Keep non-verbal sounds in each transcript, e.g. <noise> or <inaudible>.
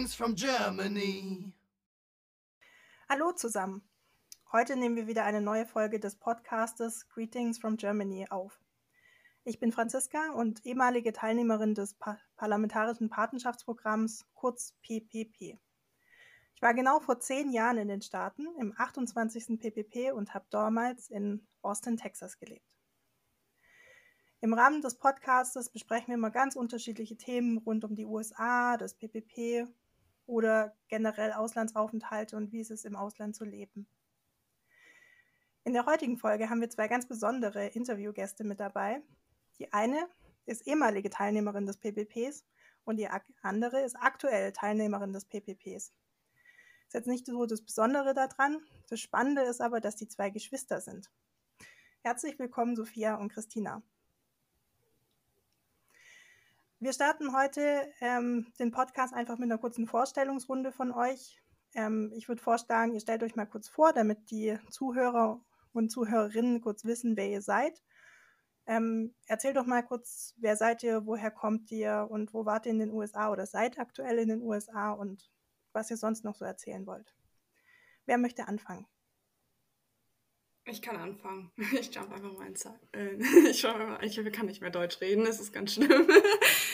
Greetings from Germany. Hallo zusammen. Heute nehmen wir wieder eine neue Folge des Podcastes Greetings from Germany auf. Ich bin Franziska und ehemalige Teilnehmerin des pa Parlamentarischen Patenschaftsprogramms, kurz PPP. Ich war genau vor zehn Jahren in den Staaten im 28. PPP und habe damals in Austin, Texas gelebt. Im Rahmen des Podcastes besprechen wir immer ganz unterschiedliche Themen rund um die USA, das PPP oder generell Auslandsaufenthalte und wie es ist, im Ausland zu leben. In der heutigen Folge haben wir zwei ganz besondere Interviewgäste mit dabei. Die eine ist ehemalige Teilnehmerin des PPPs und die andere ist aktuell Teilnehmerin des PPPs. Ist jetzt nicht so das Besondere daran. Das Spannende ist aber, dass die zwei Geschwister sind. Herzlich willkommen, Sophia und Christina. Wir starten heute ähm, den Podcast einfach mit einer kurzen Vorstellungsrunde von euch. Ähm, ich würde vorschlagen, ihr stellt euch mal kurz vor, damit die Zuhörer und Zuhörerinnen kurz wissen, wer ihr seid. Ähm, erzählt doch mal kurz, wer seid ihr, woher kommt ihr und wo wart ihr in den USA oder seid aktuell in den USA und was ihr sonst noch so erzählen wollt. Wer möchte anfangen? Ich kann anfangen. <laughs> Ich jump einfach mal ins äh, <laughs> ich, ich kann nicht mehr Deutsch reden, das ist ganz schlimm. <laughs>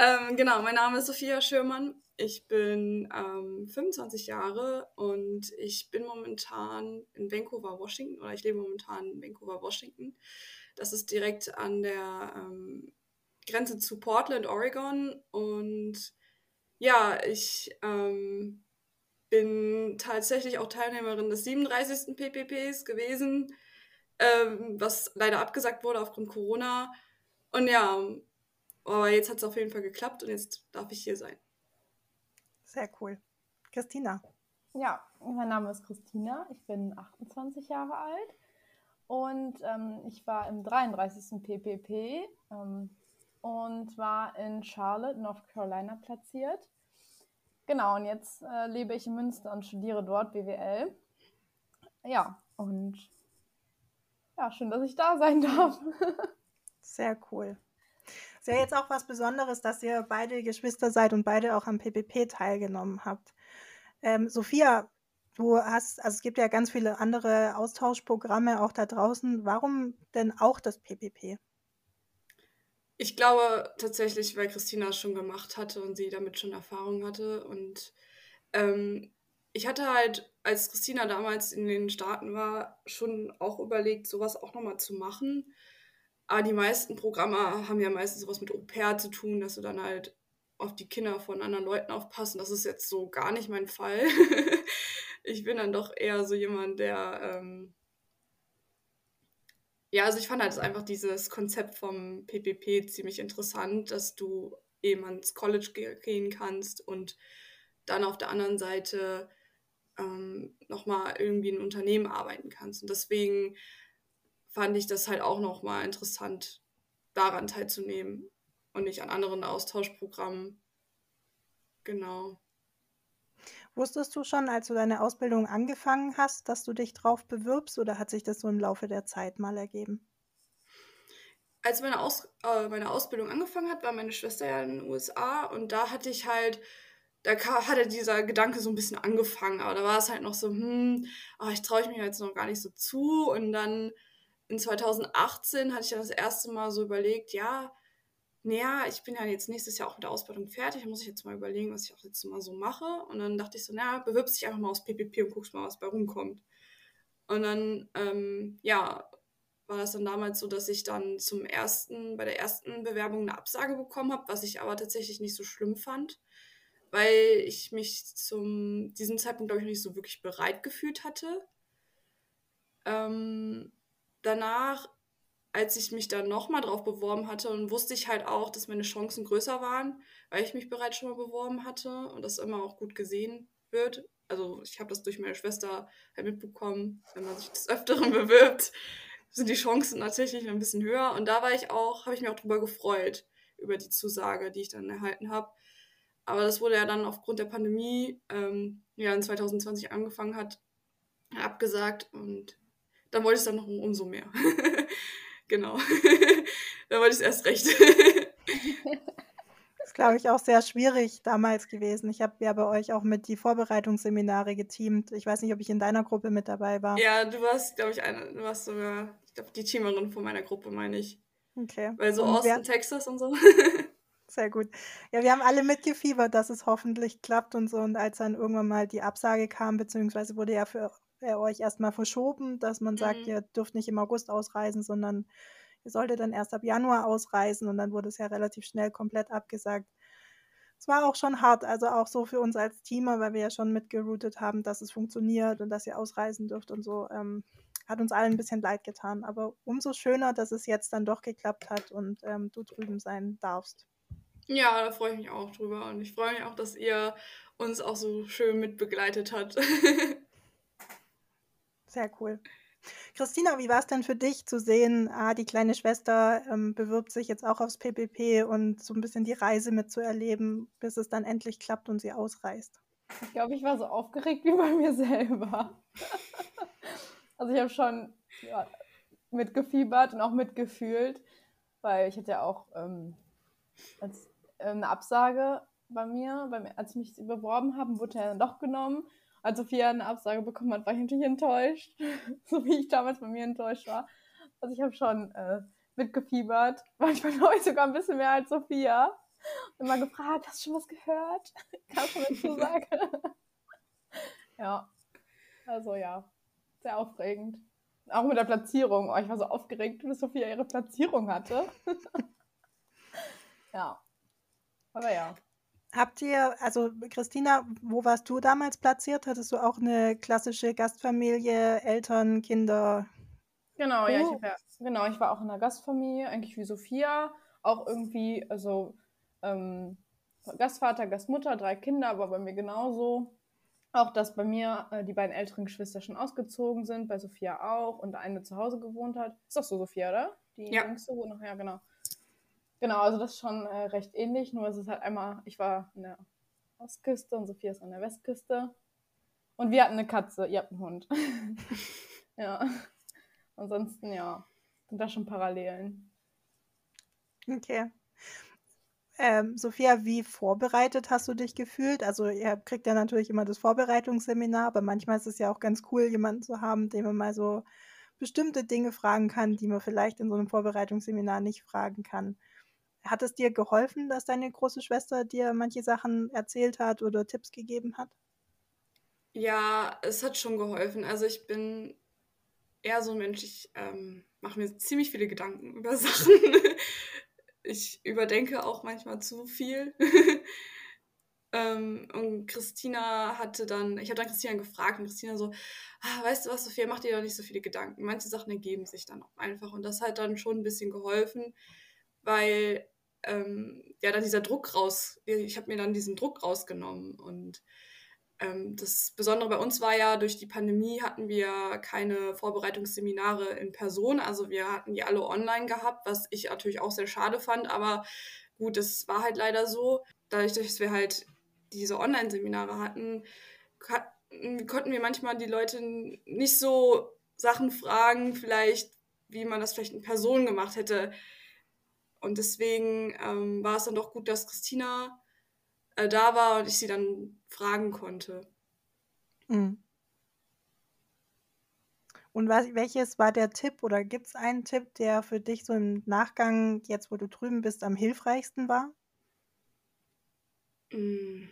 ähm, genau, mein Name ist Sophia Schürmann. Ich bin ähm, 25 Jahre und ich bin momentan in Vancouver, Washington, oder ich lebe momentan in Vancouver, Washington. Das ist direkt an der ähm, Grenze zu Portland, Oregon. Und ja, ich ähm, bin tatsächlich auch Teilnehmerin des 37. PPPs gewesen, ähm, was leider abgesagt wurde aufgrund Corona. Und ja, aber jetzt hat es auf jeden Fall geklappt und jetzt darf ich hier sein. Sehr cool. Christina. Ja, mein Name ist Christina. Ich bin 28 Jahre alt und ähm, ich war im 33. PPP ähm, und war in Charlotte, North Carolina platziert. Genau, und jetzt äh, lebe ich in Münster und studiere dort BWL. Ja, und ja, schön, dass ich da sein darf. <laughs> Sehr cool. Ist ja jetzt auch was Besonderes, dass ihr beide Geschwister seid und beide auch am PPP teilgenommen habt. Ähm, Sophia, du hast, also es gibt ja ganz viele andere Austauschprogramme auch da draußen. Warum denn auch das PPP? Ich glaube tatsächlich, weil Christina es schon gemacht hatte und sie damit schon Erfahrung hatte. Und ähm, ich hatte halt, als Christina damals in den Staaten war, schon auch überlegt, sowas auch nochmal zu machen. Aber die meisten Programme haben ja meistens sowas mit Au pair zu tun, dass du dann halt auf die Kinder von anderen Leuten aufpasst. das ist jetzt so gar nicht mein Fall. <laughs> ich bin dann doch eher so jemand, der ähm, ja, also ich fand halt einfach dieses Konzept vom PPP ziemlich interessant, dass du eben ans College gehen kannst und dann auf der anderen Seite ähm, nochmal irgendwie in Unternehmen arbeiten kannst. Und deswegen fand ich das halt auch nochmal interessant, daran teilzunehmen und nicht an anderen Austauschprogrammen. Genau. Wusstest du schon, als du deine Ausbildung angefangen hast, dass du dich drauf bewirbst oder hat sich das so im Laufe der Zeit mal ergeben? Als meine, Aus äh, meine Ausbildung angefangen hat, war meine Schwester ja in den USA und da hatte ich halt, da hatte dieser Gedanke so ein bisschen angefangen, aber da war es halt noch so, hm, oh, ich traue ich mich jetzt noch gar nicht so zu und dann in 2018 hatte ich dann das erste Mal so überlegt, ja, naja, ich bin ja jetzt nächstes Jahr auch mit der Ausbildung fertig, muss ich jetzt mal überlegen, was ich auch jetzt mal so mache. Und dann dachte ich so, naja, bewirbst dich einfach mal aufs PPP und guckst mal, was bei rumkommt. Und dann, ähm, ja, war das dann damals so, dass ich dann zum ersten, bei der ersten Bewerbung eine Absage bekommen habe, was ich aber tatsächlich nicht so schlimm fand, weil ich mich zum diesem Zeitpunkt, glaube ich, nicht so wirklich bereit gefühlt hatte. Ähm, danach als ich mich dann nochmal drauf beworben hatte und wusste ich halt auch, dass meine Chancen größer waren, weil ich mich bereits schon mal beworben hatte und das immer auch gut gesehen wird. Also ich habe das durch meine Schwester halt mitbekommen, wenn man sich des Öfteren <laughs> bewirbt, sind die Chancen tatsächlich ein bisschen höher. Und da war ich auch, habe ich mich auch drüber gefreut, über die Zusage, die ich dann erhalten habe. Aber das wurde ja dann aufgrund der Pandemie, ähm, ja in 2020 angefangen hat, abgesagt und dann wollte ich es dann noch umso mehr. Genau. da wollte ich es <laughs> <laughs> erst recht. <laughs> das glaube ich, auch sehr schwierig damals gewesen. Ich habe ja bei euch auch mit die Vorbereitungsseminare geteamt. Ich weiß nicht, ob ich in deiner Gruppe mit dabei war. Ja, du warst, glaube ich, eine, du warst sogar, ich glaube, die Teamerin von meiner Gruppe, meine ich. Okay. Weil so Und Austin, wer- Texas und so. Sehr gut. Ja, wir haben alle mitgefiebert, dass es hoffentlich klappt und so. Und als dann irgendwann mal die Absage kam, beziehungsweise wurde ja für äh, euch erstmal verschoben, dass man sagt, Mhm. ihr dürft nicht im August ausreisen, sondern ihr solltet dann erst ab Januar ausreisen. Und dann wurde es ja relativ schnell komplett abgesagt. Es war auch schon hart, also auch so für uns als Teamer, weil wir ja schon mitgeroutet haben, dass es funktioniert und dass ihr ausreisen dürft und so. Ähm, hat uns allen ein bisschen leid getan. Aber umso schöner, dass es jetzt dann doch geklappt hat und ähm, du drüben sein darfst. Ja, da freue ich mich auch drüber. Und ich freue mich auch, dass ihr uns auch so schön mitbegleitet habt. <laughs> Sehr cool. Christina, wie war es denn für dich zu sehen, ah, die kleine Schwester ähm, bewirbt sich jetzt auch aufs PPP und so ein bisschen die Reise mitzuerleben, bis es dann endlich klappt und sie ausreist? Ich glaube, ich war so aufgeregt wie bei mir selber. <laughs> also ich habe schon ja, mitgefiebert und auch mitgefühlt, weil ich hatte ja auch ähm, als, äh, eine Absage bei mir, beim, als ich mich beworben habe, wurde er dann doch genommen. Als Sophia eine Absage bekommen hat, war ich natürlich enttäuscht, <laughs> so wie ich damals bei mir enttäuscht war. Also ich habe schon äh, mitgefiebert, <laughs> manchmal glaube ich sogar ein bisschen mehr als Sophia. Immer gefragt, hast du schon was gehört? <laughs> Kannst du mir zusagen? ja, also ja, sehr aufregend. Auch mit der Platzierung. Oh, ich war so aufgeregt, bis Sophia ihre Platzierung hatte. ja, aber ja. Habt ihr, also Christina, wo warst du damals platziert? Hattest du auch eine klassische Gastfamilie, Eltern, Kinder? Genau, ja, ich, Oh. ja, genau, ich war auch in einer Gastfamilie, eigentlich wie Sophia. Auch irgendwie, also ähm, Gastvater, Gastmutter, drei Kinder, aber bei mir genauso. Auch, dass bei mir äh, die beiden älteren Geschwister schon ausgezogen sind, bei Sophia auch und eine zu Hause gewohnt hat. Ist doch so, Sophia, oder? Die Ja. jüngste wohnt noch, ja, genau. Genau, also das ist schon äh, recht ähnlich, nur es ist halt einmal, ich war an der Ostküste und Sophia ist an der Westküste. Und wir hatten eine Katze, ihr habt einen Hund. <laughs> ja. Ansonsten, ja, sind da schon Parallelen. Okay. Ähm, Sophia, wie vorbereitet hast du dich gefühlt? Also ihr kriegt ja natürlich immer das Vorbereitungsseminar, aber manchmal ist es ja auch ganz cool, jemanden zu haben, den man mal so bestimmte Dinge fragen kann, die man vielleicht in so einem Vorbereitungsseminar nicht fragen kann. Hat es dir geholfen, dass deine große Schwester dir manche Sachen erzählt hat oder Tipps gegeben hat? Ja, es hat schon geholfen. Also ich bin eher so ein Mensch, ich ähm, mache mir ziemlich viele Gedanken <laughs> über Sachen. Ich überdenke auch manchmal zu viel. <laughs> ähm, und Christina hatte dann, ich habe dann Christina gefragt und Christina so, ah, weißt du was, Sophia, mach dir doch nicht so viele Gedanken. Manche Sachen ergeben sich dann auch einfach. Und das hat dann schon ein bisschen geholfen, weil ähm, ja dann dieser Druck raus, ich habe mir dann diesen Druck rausgenommen und ähm, das Besondere bei uns war ja, durch die Pandemie hatten wir keine Vorbereitungsseminare in Person. Also wir hatten die alle online gehabt, was ich natürlich auch sehr schade fand. Aber gut, es war halt leider so. Dadurch, dass wir halt diese Online-Seminare hatten, hat, konnten wir manchmal die Leute nicht so Sachen fragen, vielleicht, wie man das vielleicht in Person gemacht hätte. Und deswegen ähm, war es dann doch gut, dass Christina äh, da war und ich sie dann fragen konnte. Mhm. Und was, welches war der Tipp oder gibt es einen Tipp, der für dich so im Nachgang, jetzt wo du drüben bist, am hilfreichsten war? Mm.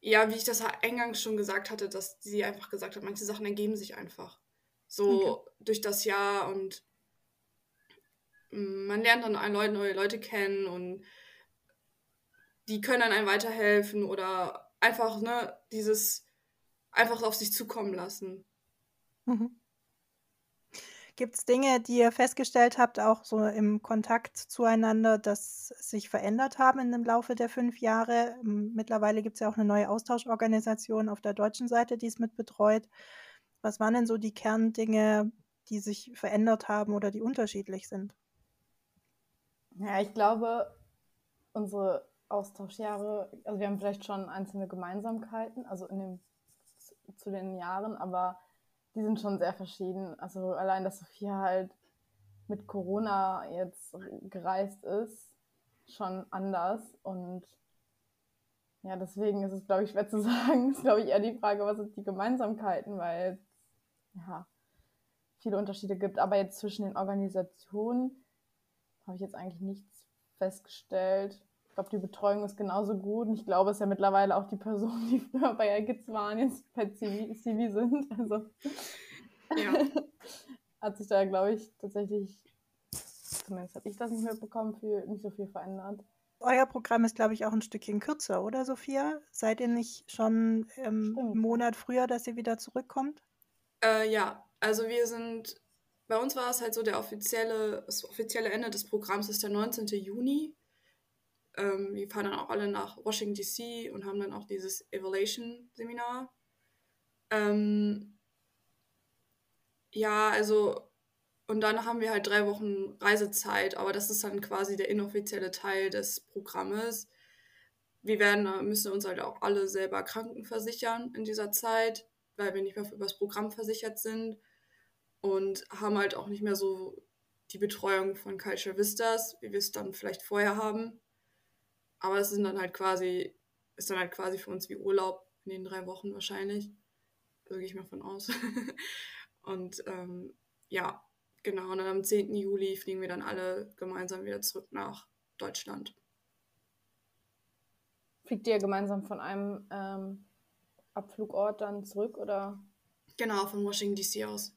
Ja, wie ich das eingangs schon gesagt hatte, dass sie einfach gesagt hat, manche Sachen ergeben sich einfach. So Okay. durch das Jahr und man lernt dann Leute, neue Leute kennen und die können dann einem weiterhelfen oder einfach, ne, dieses einfach auf sich zukommen lassen. Mhm. Gibt es Dinge, die ihr festgestellt habt, auch so im Kontakt zueinander, dass sich verändert haben dem Laufe der fünf Jahre? Mittlerweile gibt es ja auch eine neue Austauschorganisation auf der deutschen Seite, die es mit betreut. Was waren denn so die Kerndinge, die sich verändert haben oder die unterschiedlich sind? Ja, ich glaube, unsere Austauschjahre, also wir haben vielleicht schon einzelne Gemeinsamkeiten, also in dem, zu, den Jahren, aber die sind schon sehr verschieden. Also allein, dass Sophia halt mit Corona jetzt gereist ist, schon anders und ja, deswegen ist es, glaube ich, schwer zu <laughs> sagen. ist, glaube ich, eher die Frage, was sind die Gemeinsamkeiten, weil ja viele Unterschiede gibt. Aber jetzt zwischen den Organisationen habe ich jetzt eigentlich nichts festgestellt. Ich glaube, die Betreuung ist genauso gut. Und ich glaube, es ist ja mittlerweile auch die Personen, die früher bei Kids waren, jetzt bei CV, CV sind. Also Ja. <laughs> hat sich da, glaube ich, tatsächlich, zumindest habe ich das nicht mitbekommen, viel, nicht so viel verändert. Euer Programm ist, glaube ich, auch ein Stückchen kürzer, oder Sophia? Seid ihr nicht schon ähm, einen Monat früher, dass ihr wieder zurückkommt? Äh, ja, also wir sind, bei uns war es halt so, der offizielle, das offizielle Ende des Programms ist der 19. Juni. Ähm, wir fahren dann auch alle nach Washington DC und haben dann auch dieses Evaluation-Seminar. Ähm, ja, also, und dann haben wir halt drei Wochen Reisezeit, aber das ist dann quasi der inoffizielle Teil des Programmes. Wir werden, müssen uns halt auch alle selber krankenversichern in dieser Zeit, weil wir nicht mehr über das Programm versichert sind und haben halt auch nicht mehr so die Betreuung von Culture Vistas, wie wir es dann vielleicht vorher haben. Aber es sind dann halt quasi, ist dann halt quasi für uns wie Urlaub in den drei Wochen wahrscheinlich. Also gehe ich mal von aus. <laughs> und ähm, ja, genau. Und dann am 10. Juli fliegen wir dann alle gemeinsam wieder zurück nach Deutschland. Fliegt ihr gemeinsam von einem ähm, Abflugort dann zurück oder? Genau, von Washington DC aus.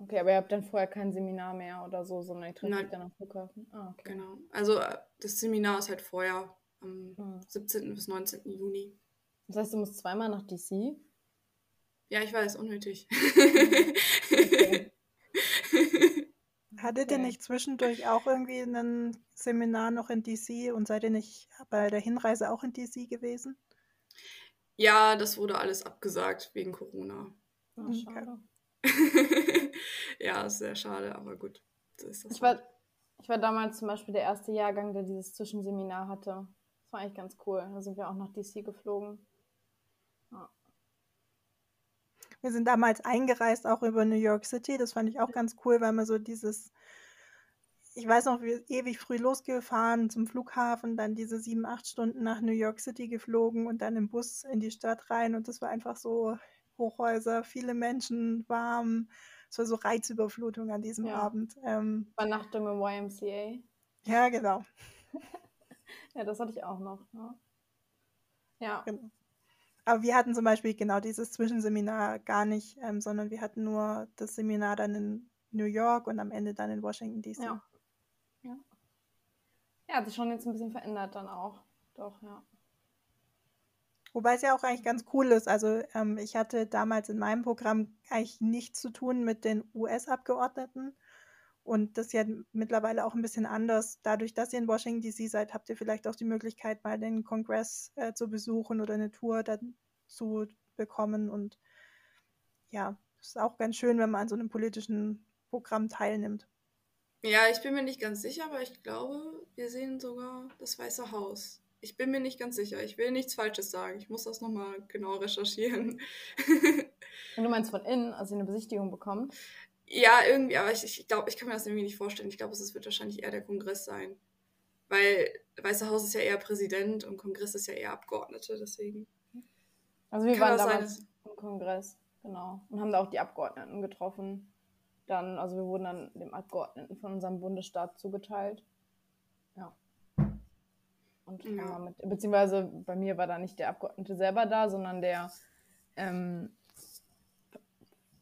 Okay, aber ihr habt dann vorher kein Seminar mehr oder so, sondern ihr trefft Nein. euch dann am Flughafen. Ah, okay. Genau. Also äh, das Seminar ist halt vorher, am Mhm. 17. bis 19. Juni. Das heißt, du musst zweimal nach DC? Ja, ich weiß, unnötig. Okay. Hattet ihr nicht zwischendurch auch irgendwie ein Seminar noch in DC und seid ihr nicht bei der Hinreise auch in DC gewesen? ja, das wurde alles abgesagt wegen Corona. Ah, Okay. <laughs> <laughs> ja, ist sehr schade, aber gut. Ist das Ich war, halt. ich war damals zum Beispiel der erste Jahrgang, der dieses Zwischenseminar hatte. Das war eigentlich ganz cool. Da sind wir auch nach DC geflogen. Wir sind damals eingereist, auch über New York City. Das fand ich auch ganz cool, weil man so dieses, ich weiß noch, wir sind ewig früh losgefahren zum Flughafen, dann diese sieben, acht Stunden nach New York City geflogen und dann im Bus in die Stadt rein. Und das war einfach so Hochhäuser, viele Menschen, warm. Es war so Reizüberflutung an diesem Ja. Abend. Ähm, Übernachtung im YMCA. ja, genau. <laughs> Ja, das hatte ich auch noch. Ne? Ja. Genau. Aber wir hatten zum Beispiel genau dieses Zwischenseminar gar nicht, ähm, sondern wir hatten nur das Seminar dann in New York und am Ende dann in Washington DC. Ja. Ja. Ja, hat sich schon jetzt ein bisschen verändert dann auch. Doch, ja. Wobei es ja auch eigentlich ganz cool ist. Also ähm, ich hatte damals in meinem Programm eigentlich nichts zu tun mit den US-Abgeordneten. Und das ist ja mittlerweile auch ein bisschen anders. Dadurch, dass ihr in Washington DC seid, habt ihr vielleicht auch die Möglichkeit, mal den Kongress äh, zu besuchen oder eine Tour dazu bekommen. Und ja, es ist auch ganz schön, wenn man an so einem politischen Programm teilnimmt. Ja, ich bin mir nicht ganz sicher, aber ich glaube, wir sehen sogar das Weiße Haus. Ich bin mir nicht ganz sicher. Ich will nichts Falsches sagen. Ich muss das nochmal genau recherchieren. <laughs> Und du meinst von innen, also eine Besichtigung bekommt? ja, irgendwie, aber ich, ich glaube, ich kann mir das irgendwie nicht vorstellen. Ich glaube, es wird wahrscheinlich eher der Kongress sein. Weil Weiße Haus ist ja eher Präsident und Kongress ist ja eher Abgeordnete, deswegen. Also wir Kann waren das sein, damals im Kongress, genau. Und haben da auch die Abgeordneten getroffen. Dann, also wir wurden dann dem Abgeordneten von unserem Bundesstaat zugeteilt. Ja. Und Ja. haben wir mit, beziehungsweise bei mir war da nicht der Abgeordnete selber da, sondern der ähm,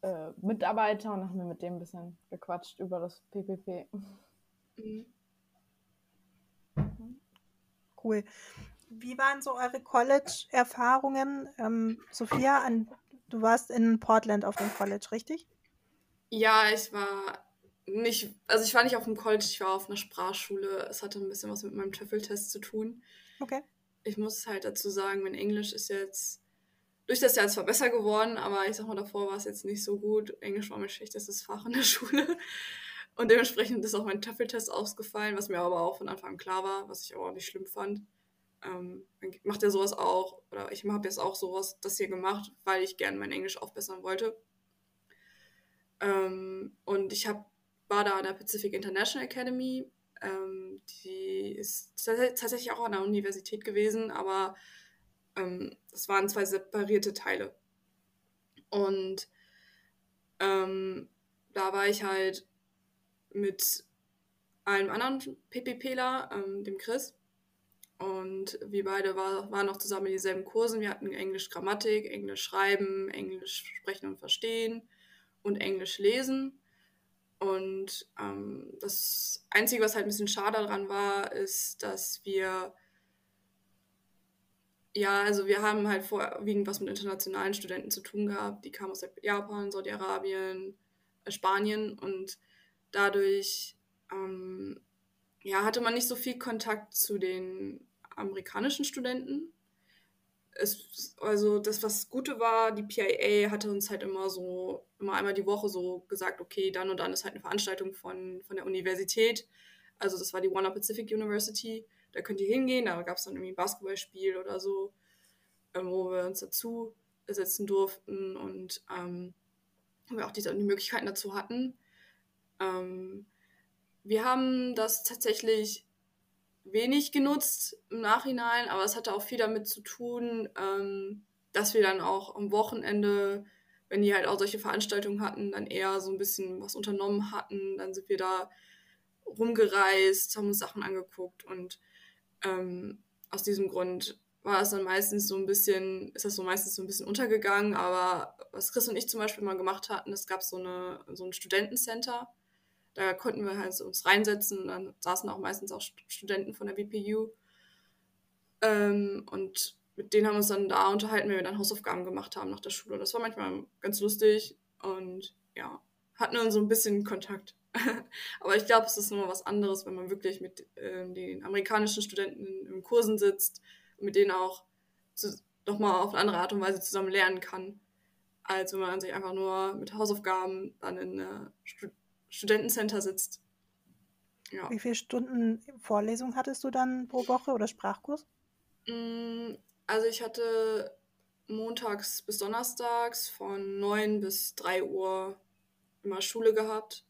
äh, Mitarbeiter und dann haben wir mit dem ein bisschen gequatscht über das PPP. Mhm. Cool. Wie waren so eure College-Erfahrungen? Ähm, Sophia, an, du warst in Portland auf dem College, richtig? Ja, ich war nicht, also ich war nicht auf dem College, ich war auf einer Sprachschule. Es hatte ein bisschen was mit meinem TOEFL-Test zu tun. Okay. Ich muss halt dazu sagen, mein Englisch ist jetzt durch das Jahr zwar besser geworden, aber ich sag mal, davor war es jetzt nicht so gut. Englisch war mein schlechtestes Fach in der <laughs> Schule. Und dementsprechend ist auch mein TOEFL-Test ausgefallen, was mir aber auch von Anfang an klar war, was ich aber auch nicht schlimm fand. Ähm, macht ja sowas auch, oder ich habe jetzt auch sowas, das hier gemacht, weil ich gerne mein Englisch aufbessern wollte. Ähm, und ich hab, war da an der Pacific International Academy. Ähm, die ist tatsächlich auch an der Universität gewesen, aber ähm, es waren zwei separierte Teile. Und ähm, da war ich halt mit einem anderen PPPler, ähm, dem Chris. Und wir beide war, waren noch zusammen in dieselben Kursen. Wir hatten Englisch Grammatik, Englisch Schreiben, Englisch Sprechen und Verstehen und Englisch Lesen. Und ähm, das Einzige, was halt ein bisschen schade daran war, ist, dass wir, ja, also wir haben halt vorwiegend was mit internationalen Studenten zu tun gehabt. Die kamen aus Japan, Saudi-Arabien, äh, Spanien und dadurch ähm, ja, hatte man nicht so viel Kontakt zu den amerikanischen Studenten es, also das, was Gute war, die PIA hatte uns halt immer so, immer einmal die Woche so gesagt, okay, dann und dann ist halt eine Veranstaltung von, von der Universität. Also das war die Warner Pacific University. Da könnt ihr hingehen, da gab es dann irgendwie ein Basketballspiel oder so, ähm, wo wir uns dazu setzen durften und ähm, wir auch die, die Möglichkeiten dazu hatten. Ähm, wir haben das tatsächlich wenig genutzt im Nachhinein, aber es hatte auch viel damit zu tun, ähm, dass wir dann auch am Wochenende, wenn die halt auch solche Veranstaltungen hatten, dann eher so ein bisschen was unternommen hatten. Dann sind wir da rumgereist, haben uns Sachen angeguckt und ähm, aus diesem Grund war es dann meistens so ein bisschen, ist das so meistens so ein bisschen untergegangen, aber was Chris und ich zum Beispiel mal gemacht hatten, es gab so, eine, so ein Studentencenter da konnten wir halt uns reinsetzen und dann saßen auch meistens auch Studenten von der WPU. Ähm, und mit denen haben wir uns dann da unterhalten, wenn wir dann Hausaufgaben gemacht haben nach der Schule. Das war manchmal ganz lustig und ja, hatten dann so ein bisschen Kontakt. <laughs> Aber ich glaube, es ist nochmal was anderes, wenn man wirklich mit äh, den amerikanischen Studenten in, Kursen sitzt und mit denen auch nochmal auf eine andere Art und Weise zusammen lernen kann, als wenn man sich einfach nur mit Hausaufgaben dann in einer Studentencenter sitzt. Ja. Wie viele Stunden Vorlesung hattest du dann pro Woche oder Sprachkurs? Mm, also ich hatte montags bis donnerstags von 9 bis 3 Uhr immer Schule gehabt.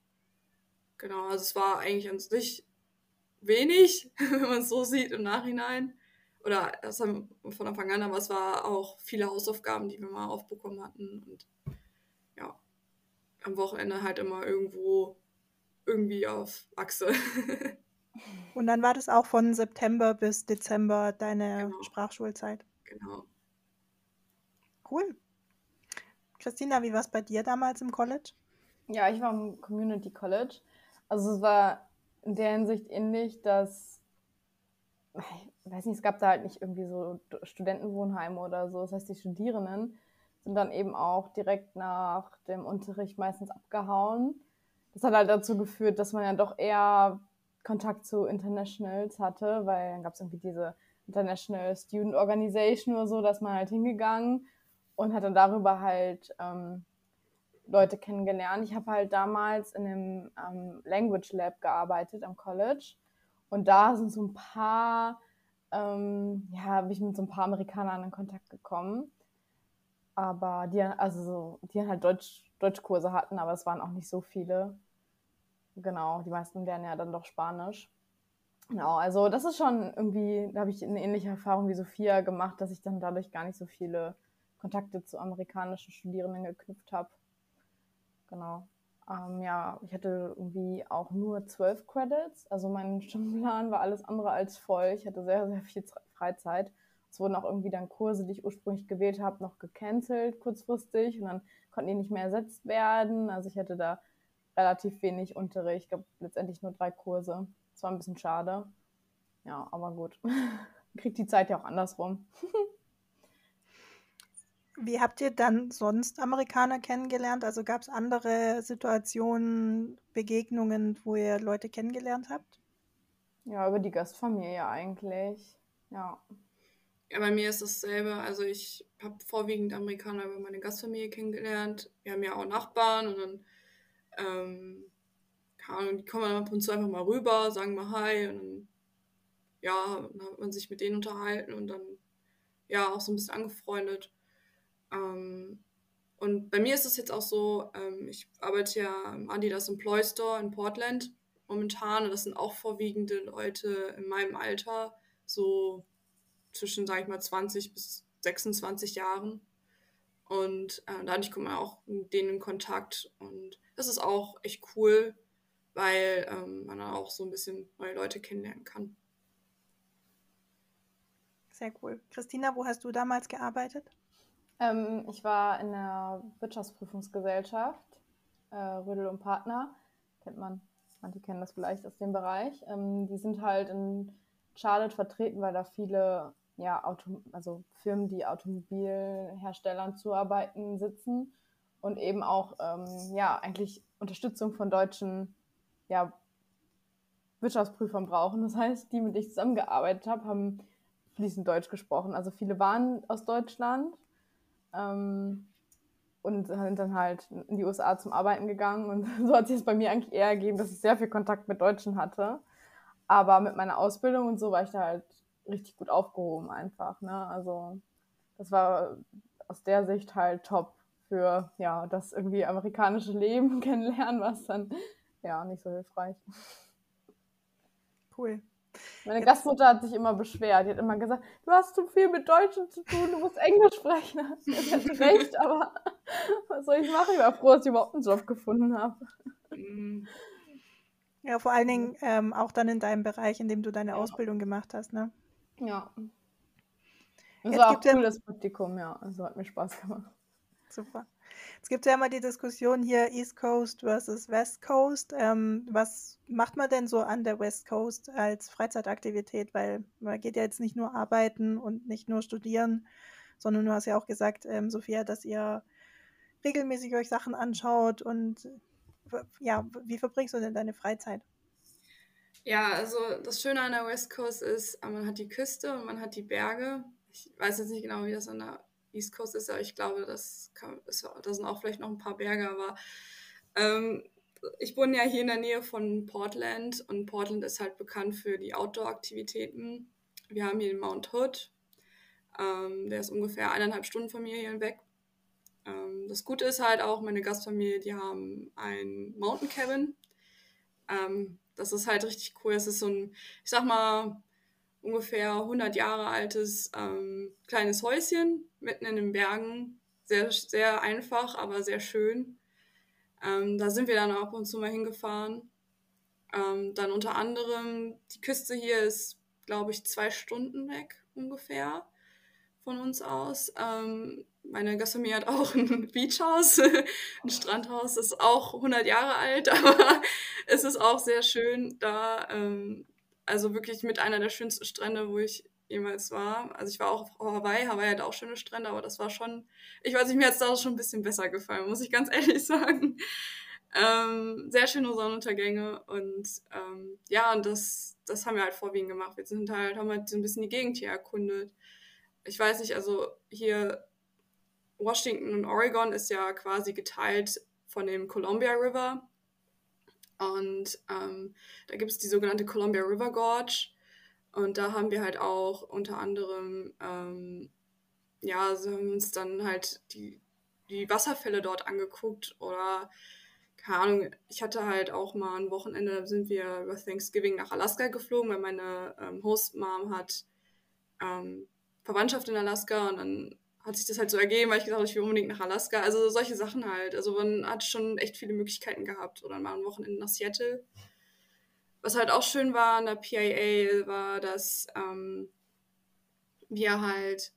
Genau, also es war eigentlich an sich wenig, <laughs> wenn man es so sieht im Nachhinein. Oder von Anfang an, aber es war auch viele Hausaufgaben, die wir mal aufbekommen hatten. Und am Wochenende halt immer irgendwo irgendwie auf Achse. <laughs> Und dann war das auch von September bis Dezember deine genau. Sprachschulzeit. Genau. Cool. Christina, wie war es bei dir damals im College? Ja, ich war im Community College. Also es war in der Hinsicht ähnlich, dass, ich weiß nicht, es gab da halt nicht irgendwie so Studentenwohnheime oder so. Das heißt, die Studierenden sind dann eben auch direkt nach dem Unterricht meistens abgehauen. Das hat halt dazu geführt, dass man ja doch eher Kontakt zu Internationals hatte, weil dann gab es irgendwie diese International Student Organization oder so, dass man halt hingegangen und hat dann darüber halt ähm, Leute kennengelernt. Ich habe halt damals in einem ähm, Language Lab gearbeitet am College und da sind so ein paar, ähm, ja, habe ich mit so ein paar Amerikanern in Kontakt gekommen aber die, also so, die halt Deutsch, Deutschkurse hatten, aber es waren auch nicht so viele. Genau, die meisten lernen ja dann doch Spanisch. Genau, also das ist schon irgendwie, da habe ich eine ähnliche Erfahrung wie Sophia gemacht, dass ich dann dadurch gar nicht so viele Kontakte zu amerikanischen Studierenden geknüpft habe. Genau. Ähm, ja, ich hatte irgendwie auch nur zwölf Credits, also mein Stundenplan war alles andere als voll. Ich hatte sehr, sehr viel Freizeit. Es wurden auch irgendwie dann Kurse, die ich ursprünglich gewählt habe, noch gecancelt kurzfristig und dann konnten die nicht mehr ersetzt werden. Also ich hatte da relativ wenig Unterricht. Ich glaube, letztendlich nur drei Kurse. Das war ein bisschen schade. Ja, aber gut. <laughs> Kriegt die Zeit ja auch andersrum. <laughs> Wie habt ihr dann sonst Amerikaner kennengelernt? Also gab es andere Situationen, Begegnungen, wo ihr Leute kennengelernt habt? Ja, über die Gastfamilie eigentlich. Ja. Ja, bei mir ist dasselbe. Also ich habe vorwiegend Amerikaner über meine Gastfamilie kennengelernt. Wir haben ja auch Nachbarn und dann, ähm, keine Ahnung, die kommen ab und zu einfach mal rüber, sagen mal Hi und dann, ja, dann hat man sich mit denen unterhalten und dann, ja, auch so ein bisschen angefreundet. Ähm, und bei mir ist es jetzt auch so, ähm, ich arbeite ja im Adidas Employee Store in Portland momentan. Und das sind auch vorwiegende Leute in meinem Alter, so zwischen, sage ich mal, 20 bis 26 Jahren. Und äh, dadurch kommt man auch mit denen in Kontakt. Und das ist auch echt cool, weil ähm, man dann auch so ein bisschen neue Leute kennenlernen kann. Sehr cool. Christina, wo hast du damals gearbeitet? Ähm, ich war in der Wirtschaftsprüfungsgesellschaft, äh, Rödel und Partner. Kennt man, manche kennen das vielleicht aus dem Bereich. Ähm, die sind halt in Charlotte vertreten, weil da viele ja, Auto, also Firmen, die Automobilherstellern zuarbeiten, sitzen und eben auch ähm, ja, eigentlich Unterstützung von deutschen ja, Wirtschaftsprüfern brauchen. Das heißt, die, mit denen ich zusammengearbeitet habe, haben fließend Deutsch gesprochen. Also viele waren aus Deutschland ähm, und sind dann halt in die USA zum Arbeiten gegangen. Und <laughs> so hat sich es bei mir eigentlich eher ergeben, dass ich sehr viel Kontakt mit Deutschen hatte. Aber mit meiner Ausbildung und so war ich da halt richtig gut aufgehoben einfach. Ne? Also das war aus der Sicht halt top für ja das irgendwie amerikanische Leben <laughs> kennenlernen, was dann ja nicht so hilfreich. Cool. Meine Gastmutter hat sich immer beschwert. Die hat immer gesagt, du hast zu viel mit Deutschen zu tun, du musst Englisch sprechen. <laughs> Sie hat recht, aber <laughs> was soll ich machen? Ich war froh, dass ich überhaupt einen Job gefunden habe. Mhm. Ja, vor allen Dingen ähm, auch dann in deinem Bereich, in dem du deine Ja. Ausbildung gemacht hast, ne? Ja. Das Jetzt war auch gibt ja- cool, das Praktikum, ja. Also hat mir Spaß gemacht. Super. Es gibt ja immer die Diskussion hier East Coast versus West Coast. Ähm, was macht man denn so an der West Coast als Freizeitaktivität? Weil man geht ja jetzt nicht nur arbeiten und nicht nur studieren, sondern du hast ja auch gesagt, ähm, Sophia, dass ihr regelmäßig euch Sachen anschaut und ja, wie verbringst du denn deine Freizeit? Ja, also das Schöne an der West Coast ist, äh, man hat die Küste und man hat die Berge. Ich weiß jetzt nicht genau, wie das an der East Coast ist, aber ich glaube, das, kann, ist, da sind auch vielleicht noch ein paar Berge, aber ähm, ich wohne ja hier in der Nähe von Portland und Portland ist halt bekannt für die Outdoor-Aktivitäten. Wir haben hier den Mount Hood, ähm, der ist ungefähr eineinhalb Stunden von mir hier weg. Ähm, das Gute ist halt auch, meine Gastfamilie, die haben ein Mountain Cabin. Ähm, das ist halt richtig cool. Es ist so ein, ich sag mal, ungefähr 100 Jahre altes ähm, kleines Häuschen mitten in den Bergen. Sehr, sehr einfach, aber sehr schön. Ähm, da sind wir dann ab und zu mal hingefahren. Ähm, dann unter anderem, die Küste hier ist, glaube ich, zwei Stunden weg ungefähr von uns aus. Ähm, meine Gastfamilie hat auch ein <laughs> Beachhaus, <laughs> ein Strandhaus, das ist auch 100 Jahre alt, <laughs> aber es ist auch sehr schön da. Ähm, also wirklich mit einer der schönsten Strände, wo ich jemals war. Also ich war auch auf Hawaii. Hawaii hat auch schöne Strände, aber das war schon, ich weiß nicht, mir hat es da schon ein bisschen besser gefallen, muss ich ganz ehrlich sagen. Ähm, sehr schöne Sonnenuntergänge und ähm, ja, und das, das haben wir halt vorwiegend gemacht. Wir sind halt, haben halt so ein bisschen die Gegend hier erkundet. Ich weiß nicht, also hier Washington und Oregon ist ja quasi geteilt von dem Columbia River. Und ähm, da gibt es die sogenannte Columbia River Gorge. Und da haben wir halt auch unter anderem, ähm, ja, so haben uns dann halt die, die Wasserfälle dort angeguckt oder, keine Ahnung, ich hatte halt auch mal ein Wochenende, da sind wir über Thanksgiving nach Alaska geflogen, weil meine ähm, Host-Mom hat ähm, Verwandtschaft in Alaska und dann hat sich das halt so ergeben, weil ich gesagt habe, ich will unbedingt nach Alaska. Also solche Sachen halt. Also man hat schon echt viele Möglichkeiten gehabt. Oder mal ein Wochenende nach Seattle. Was halt auch schön war an der PIA, war, dass ähm, wir halt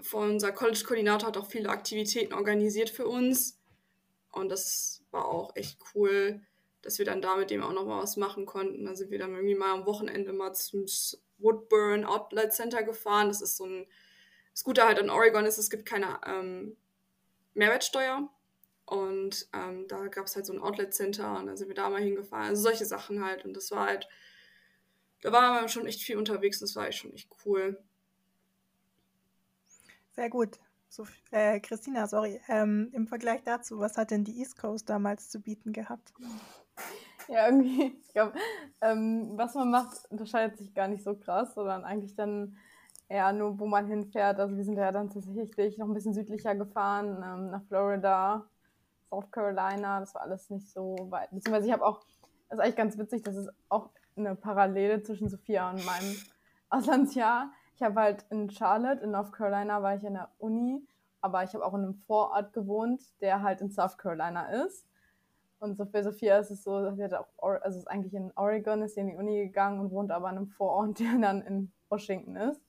von unser College-Koordinator hat auch viele Aktivitäten organisiert für uns. Und das war auch echt cool, dass wir dann da mit dem auch noch mal was machen konnten. Da sind wir dann irgendwie mal am Wochenende mal zum Woodburn Outlet Center gefahren. Das ist so ein das Gute halt an Oregon ist, es gibt keine ähm, Mehrwertsteuer. Und ähm, da gab es halt so ein Outlet Center und da sind wir da mal hingefahren. Also solche Sachen halt. Und das war halt, da waren wir schon echt viel unterwegs und das war echt schon echt cool. Sehr gut. So, äh, Christina, sorry. Ähm, Im Vergleich dazu, was hat denn die East Coast damals zu bieten gehabt? Ja, irgendwie, ich glaube, ähm, was man macht, unterscheidet sich gar nicht so krass, sondern eigentlich dann eher nur, wo man hinfährt. Also wir sind ja dann tatsächlich noch ein bisschen südlicher gefahren, ähm, nach Florida, South Carolina, das war alles nicht so weit. Beziehungsweise ich habe auch Das ist eigentlich ganz witzig, das ist auch eine Parallele zwischen Sophia und meinem <laughs> Auslandsjahr. Ich habe halt in Charlotte, in North Carolina, war ich in der Uni, aber ich habe auch in einem Vorort gewohnt, der halt in South Carolina ist. Und so für Sophia ist es so, sie hat auch, also ist eigentlich in Oregon, ist sie in die Uni gegangen und wohnt aber in einem Vorort, <laughs> der dann in Washington ist.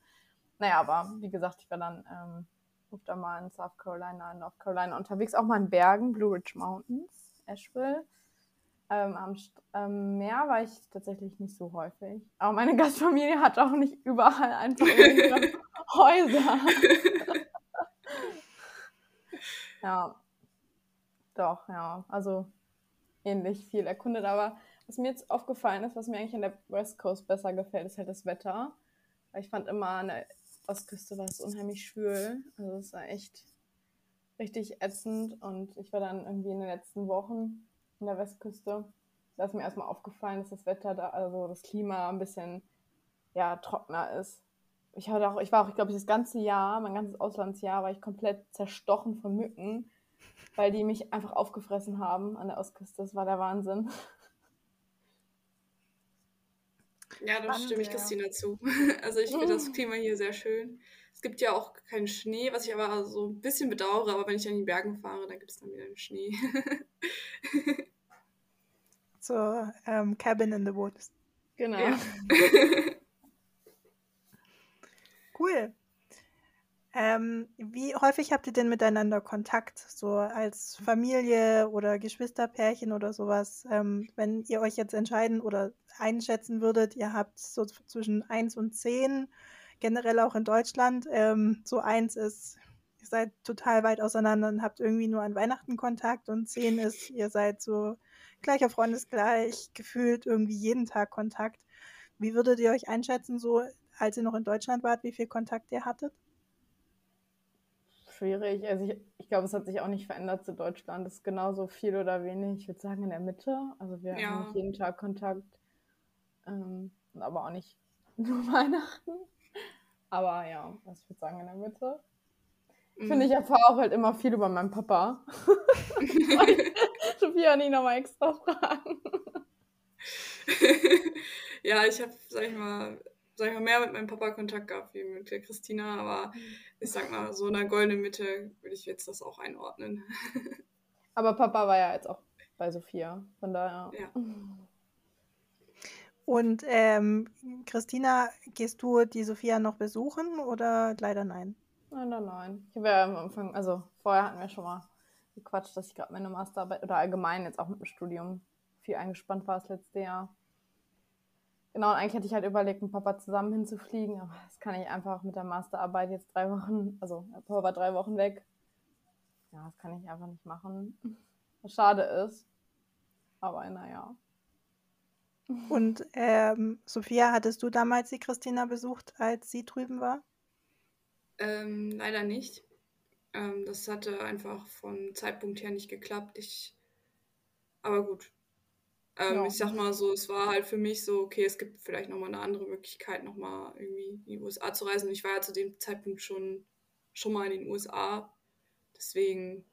Naja, aber wie gesagt, ich war dann ähm, öfter mal in South Carolina, in North Carolina unterwegs, auch mal in Bergen, Blue Ridge Mountains, Asheville. Ähm, am ähm, Meer war ich tatsächlich nicht so häufig. Aber meine Gastfamilie hat auch nicht überall einfach <laughs> Häuser. <laughs> ja. Doch, ja. Also ähnlich viel erkundet. Aber was mir jetzt aufgefallen ist, was mir eigentlich an der West Coast besser gefällt, ist halt das Wetter. Weil ich fand immer der Ostküste war es unheimlich schwül. Also es war echt richtig ätzend. Und ich war dann irgendwie in den letzten Wochen in der Westküste. Da ist mir erstmal aufgefallen, dass das Wetter da, also das Klima ein bisschen ja, trockener ist. Ich hatte auch, ich war auch, ich glaube, das ganze Jahr, mein ganzes Auslandsjahr, war ich komplett zerstochen von Mücken, weil die mich einfach aufgefressen haben an der Ostküste. Das war der Wahnsinn. Ja, da stimme ich Christina zu. <laughs> Also ich finde das Klima hier sehr schön. Es gibt ja auch keinen Schnee, was ich aber so ein bisschen bedauere, aber wenn ich an die Bergen fahre, dann gibt es dann wieder den Schnee. <laughs> so ähm, Cabin in the Woods. Genau. Ja. <laughs> cool. Ähm, wie häufig habt ihr denn miteinander Kontakt, so als Familie oder Geschwisterpärchen oder sowas? Ähm, wenn ihr euch jetzt entscheiden oder einschätzen würdet, ihr habt so zwischen 1 und 10, generell auch in Deutschland, ähm, so 1 ist, ihr seid total weit auseinander und habt irgendwie nur an Weihnachten Kontakt und 10 ist, ihr seid so gleicher Freundesgleich, gefühlt irgendwie jeden Tag Kontakt. Wie würdet ihr euch einschätzen, so als ihr noch in Deutschland wart, wie viel Kontakt ihr hattet? Schwierig. Also ich, ich glaube, es hat sich auch nicht verändert zu Deutschland. Es ist genauso viel oder wenig. Ich würde sagen in der Mitte. Also wir ja. haben nicht jeden Tag Kontakt. Ähm, aber auch nicht <laughs> nur Weihnachten. Aber ja, was ich würde sagen in der Mitte. Ich finde, mhm. ich erfahre auch halt immer viel über meinen Papa. <laughs> Sophia nicht nochmal extra fragen. <laughs> ja, ich habe, sag ich mal, sag ich mal, mehr mit meinem Papa Kontakt gehabt wie mit der Christina, aber mhm. ich sag mal, so in der goldenen Mitte würde ich jetzt das auch einordnen. <laughs> aber Papa war ja jetzt auch bei Sophia, von daher. Ja. <laughs> Und ähm, Christina, gehst du die Sophia noch besuchen oder leider nein? Nein, nein, nein. Ich habe ja am Anfang, also vorher hatten wir schon mal gequatscht, dass ich gerade meine Masterarbeit oder allgemein jetzt auch mit dem Studium viel eingespannt war das letzte Jahr. Genau, und eigentlich hätte ich halt überlegt, mit Papa zusammen hinzufliegen, aber das kann ich einfach mit der Masterarbeit jetzt drei Wochen, also Papa war drei Wochen weg. Ja, das kann ich einfach nicht machen. Was schade ist. Aber naja. Und ähm, Sophia, hattest du damals die Christina besucht, als sie drüben war? Ähm, leider nicht. Ähm, das hatte einfach vom Zeitpunkt her nicht geklappt. Ich, aber gut, ähm, ja. Ich sag mal so, es war halt für mich so, okay, es gibt vielleicht nochmal eine andere Möglichkeit, nochmal irgendwie in die USA zu reisen. Ich war ja zu dem Zeitpunkt schon, schon mal in den USA. Deswegen,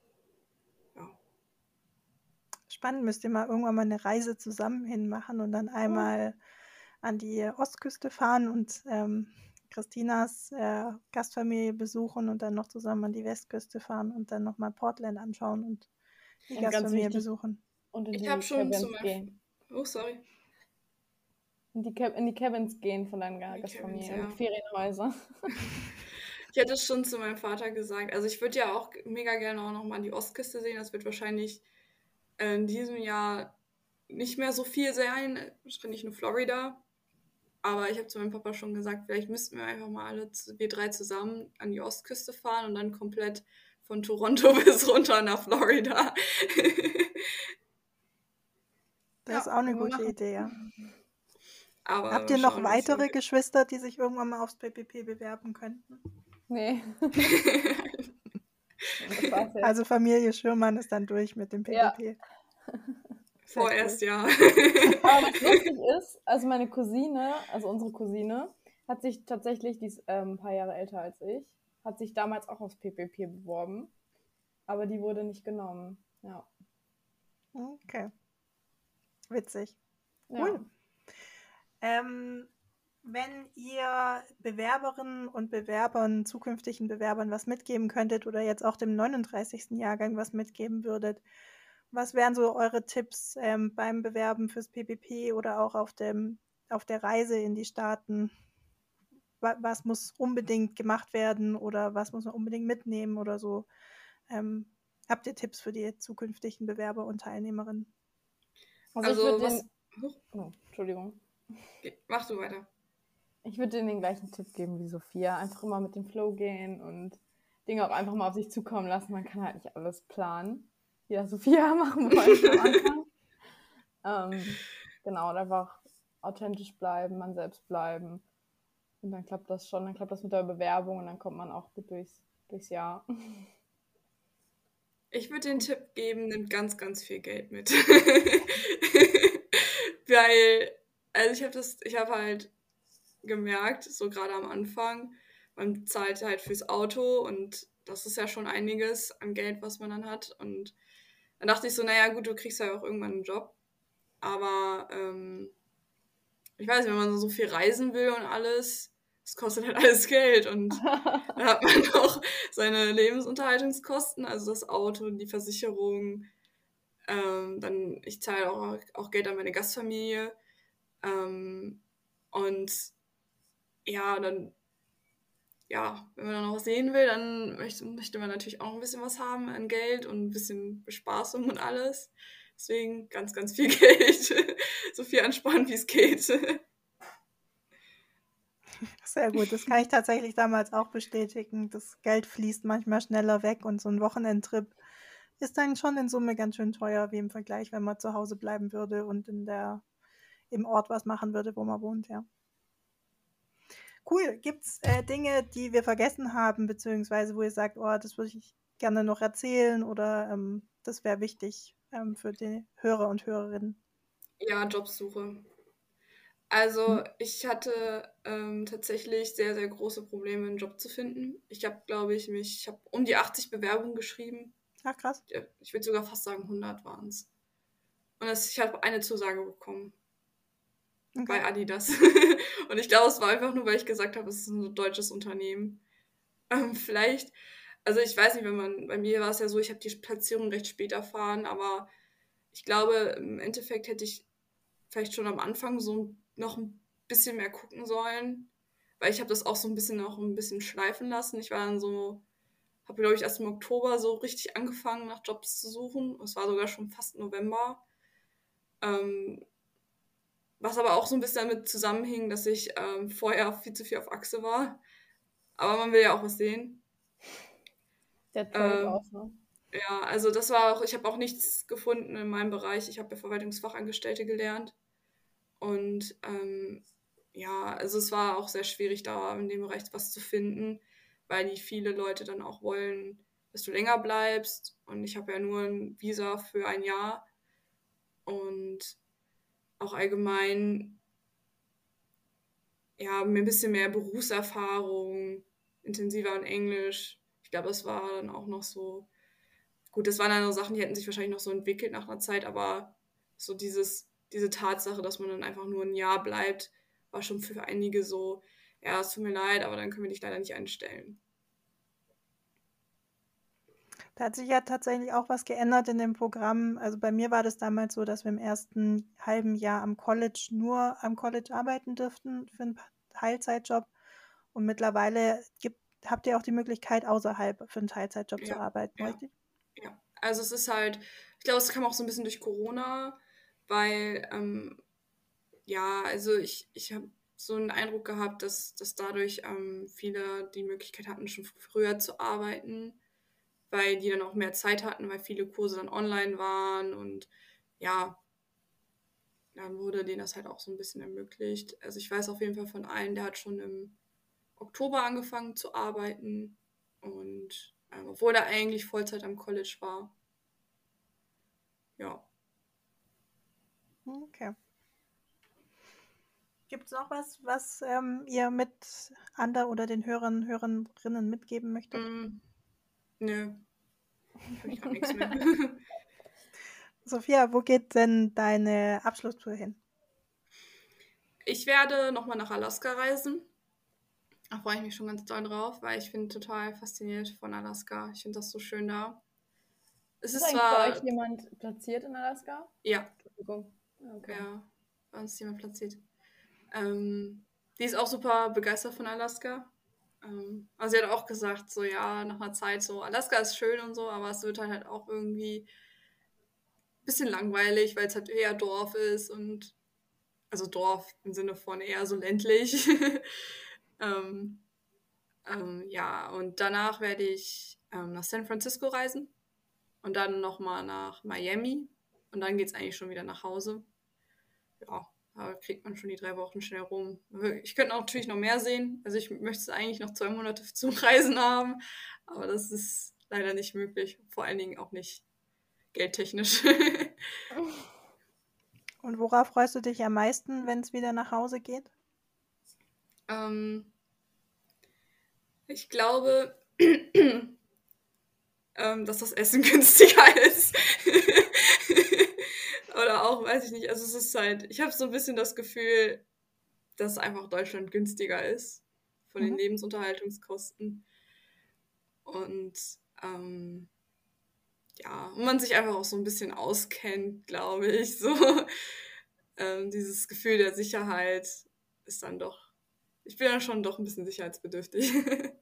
ja. Spannend, müsst ihr mal irgendwann mal eine Reise zusammen hinmachen und dann einmal an die Ostküste fahren und ähm, Christinas äh, Gastfamilie besuchen und dann noch zusammen an die Westküste fahren und dann nochmal Portland anschauen und die und Gastfamilie besuchen. Und in ich habe schon zum Beispiel. Oh, sorry. In die, in die Cabins gehen von deinen Gastfamilie, ja. Ferienhäuser. <laughs> ich hätte es schon zu meinem Vater gesagt. Also ich würde ja auch mega gerne auch nochmal die Ostküste sehen. Das wird wahrscheinlich äh, in diesem Jahr nicht mehr so viel sein. Wahrscheinlich nur Florida. Aber ich habe zu meinem Papa schon gesagt, vielleicht müssten wir einfach mal alle, wir drei zusammen an die Ostküste fahren und dann komplett von Toronto <laughs> bis runter nach Florida. <laughs> Das ja, ist auch eine gute machen. Idee, ja. Aber Habt ihr noch weitere Geschwister, die sich irgendwann mal aufs PPP bewerben könnten? Nee. <laughs> also Familie Schürmann ist dann durch mit dem PPP. Ja. Vorerst ja. Aber was lustig ist, also meine Cousine, also unsere Cousine, hat sich tatsächlich, die ist ähm, ein paar Jahre älter als ich, hat sich damals auch aufs PPP beworben. Aber die wurde nicht genommen. Ja. Okay. Witzig. Cool. Ähm, wenn ihr Bewerberinnen und Bewerbern, zukünftigen Bewerbern was mitgeben könntet oder jetzt auch dem 39. Jahrgang was mitgeben würdet, was wären so eure Tipps ähm, beim Bewerben fürs PPP oder auch auf, dem, auf der Reise in die Staaten? Was, was muss unbedingt gemacht werden oder was muss man unbedingt mitnehmen oder so? Ähm, habt ihr Tipps für die zukünftigen Bewerber und Teilnehmerinnen? Also, Also, ich was. würde den, oh, Entschuldigung. Ge- Mach du weiter. Ich würde denen den gleichen Tipp geben wie Sophia. Einfach immer mit dem Flow gehen und Dinge auch einfach mal auf sich zukommen lassen. Man kann halt nicht alles planen. Wie das Sophia <laughs> machen wollte am <laughs> Anfang. ähm, genau, und einfach authentisch bleiben, man selbst bleiben. Und dann klappt das schon. Dann klappt das mit der Bewerbung und dann kommt man auch gut durchs, durchs Jahr. <laughs> Ich würde den Tipp geben, nimmt ganz, ganz viel Geld mit. <laughs> Weil, also ich habe das, ich habe halt gemerkt, so gerade am Anfang, man zahlt halt fürs Auto und das ist ja schon einiges an Geld, was man dann hat. Und dann dachte ich so, naja, gut, du kriegst ja auch irgendwann einen Job. Aber ähm, ich weiß nicht, wenn man so viel reisen will und alles, das kostet halt <laughs> alles Geld. Und <laughs> dann hat man auch seine Lebensunterhaltungskosten, also das Auto, die Versicherung. Ähm, dann, ich zahle auch, auch Geld an meine Gastfamilie. Ähm, und ja, dann, ja, wenn man dann noch was sehen will, dann möchte, möchte man natürlich auch ein bisschen was haben an Geld und ein bisschen Bespaßung und alles. Deswegen ganz, ganz viel <laughs> Geld. so viel ansparen, wie es geht. Sehr gut, das kann ich tatsächlich damals auch bestätigen. Das Geld fließt manchmal schneller weg und so ein Wochenendtrip ist dann schon in Summe ganz schön teuer, wie im Vergleich, wenn man zu Hause bleiben würde und in der, im Ort was machen würde, wo man wohnt, ja. Cool. Gibt es äh, Dinge, die wir vergessen haben, beziehungsweise wo ihr sagt, oh, das würde ich gerne noch erzählen oder ähm, das wäre wichtig ähm, für die Hörer und Hörerinnen? Ja, Jobsuche. Also ich hatte ähm, tatsächlich sehr, sehr große Probleme, einen Job zu finden. Ich habe, glaube ich, mich, ich habe um die 80 Bewerbungen geschrieben. Ach, krass. Ich würde sogar fast sagen, 100 waren es. Und das, ich habe eine Zusage bekommen Okay. bei Adidas. <laughs> Und ich glaube, es war einfach nur, weil ich gesagt habe, es ist ein deutsches Unternehmen. Ähm, vielleicht, also ich weiß nicht, wenn man, bei mir war es ja so, ich habe die Platzierung recht spät erfahren, aber ich glaube, im Endeffekt hätte ich vielleicht schon am Anfang so noch ein bisschen mehr gucken sollen, weil ich habe das auch so ein bisschen noch ein bisschen schleifen lassen. Ich war dann so, habe glaube ich erst im Oktober so richtig angefangen nach Jobs zu suchen. Es war sogar schon fast November. Ähm, was aber auch so ein bisschen damit zusammenhing, dass ich ähm, vorher viel zu viel auf Achse war. Aber man will ja auch was sehen. Der Ähm, auch, ne? Ja, also das war auch, ich habe auch nichts gefunden in meinem Bereich. Ich habe ja Verwaltungsfachangestellte gelernt. Und ähm, ja, also es war auch sehr schwierig, da in dem Bereich was zu finden, weil die viele Leute dann auch wollen, dass du länger bleibst. Und ich habe ja nur ein Visa für ein Jahr. Und auch allgemein, ja, mir ein bisschen mehr Berufserfahrung, intensiver in Englisch. Ich glaube, das war dann auch noch so Gut, das waren dann so Sachen, die hätten sich wahrscheinlich noch so entwickelt nach einer Zeit, aber so dieses, diese Tatsache, dass man dann einfach nur ein Jahr bleibt, war schon für einige so, ja, es tut mir leid, aber dann können wir dich leider nicht einstellen. Da hat sich ja tatsächlich auch was geändert in dem Programm. Also bei mir war das damals so, dass wir im ersten halben Jahr am College nur am College arbeiten dürften für einen Teilzeitjob. Und mittlerweile gibt, habt ihr auch die Möglichkeit, außerhalb für einen Teilzeitjob zu Ja, arbeiten, ja. richtig? Ja, also es ist halt, ich glaube, es kam auch so ein bisschen durch Corona, weil, ähm, ja, also ich, ich habe so einen Eindruck gehabt, dass, dass dadurch ähm, viele die Möglichkeit hatten, schon früher zu arbeiten, weil die dann auch mehr Zeit hatten, weil viele Kurse dann online waren und ja, dann wurde denen das halt auch so ein bisschen ermöglicht. Also ich weiß auf jeden Fall von einem, der hat schon im Oktober angefangen zu arbeiten und ähm, obwohl er eigentlich Vollzeit am College war. Ja. Okay. Gibt es noch was, was ähm, ihr mit Ander oder den Hörern, Hörerinnen mitgeben möchtet? Mm, nö. Ich grad nichts mehr. <laughs> <laughs> Sophia, wo geht denn deine Abschlusstour hin? ich werde nochmal nach Alaska reisen. Da freue ich mich schon ganz doll drauf, weil ich bin total fasziniert von Alaska. Ich finde das so schön da. Es ist, ist zwar, bei euch jemand platziert in Alaska? Ja. Okay. Ja, bei uns jemand platziert. Ähm, die ist auch super begeistert von Alaska. Ähm, also sie hat auch gesagt, so ja, nach einer Zeit so, Alaska ist schön und so, aber es wird halt auch irgendwie ein bisschen langweilig, weil es halt eher Dorf ist und also Dorf im Sinne von eher so ländlich. <laughs> ähm, ähm, ja, und danach werde ich ähm, nach San Francisco reisen und dann nochmal nach Miami und dann geht es eigentlich schon wieder nach Hause. Ja, da kriegt man schon die drei Wochen schnell rum. Ich könnte natürlich noch mehr sehen. Also ich möchte eigentlich noch zwei Monate <laughs> zum Reisen haben, aber das ist leider nicht möglich. Vor allen Dingen auch nicht geldtechnisch. <laughs> Und worauf freust du dich am meisten, wenn es wieder nach Hause geht? Ähm, ich glaube, <clears throat> ähm, dass das Essen <laughs> günstiger ist. Oder auch, weiß ich nicht, also es ist halt, ich habe so ein bisschen das Gefühl, dass einfach Deutschland günstiger ist von den mhm. Lebensunterhaltungskosten. Und ähm, ja, und man sich einfach auch so ein bisschen auskennt, glaube ich. So <laughs> ähm, dieses Gefühl der Sicherheit ist dann doch, ich bin ja schon doch ein bisschen sicherheitsbedürftig. <laughs>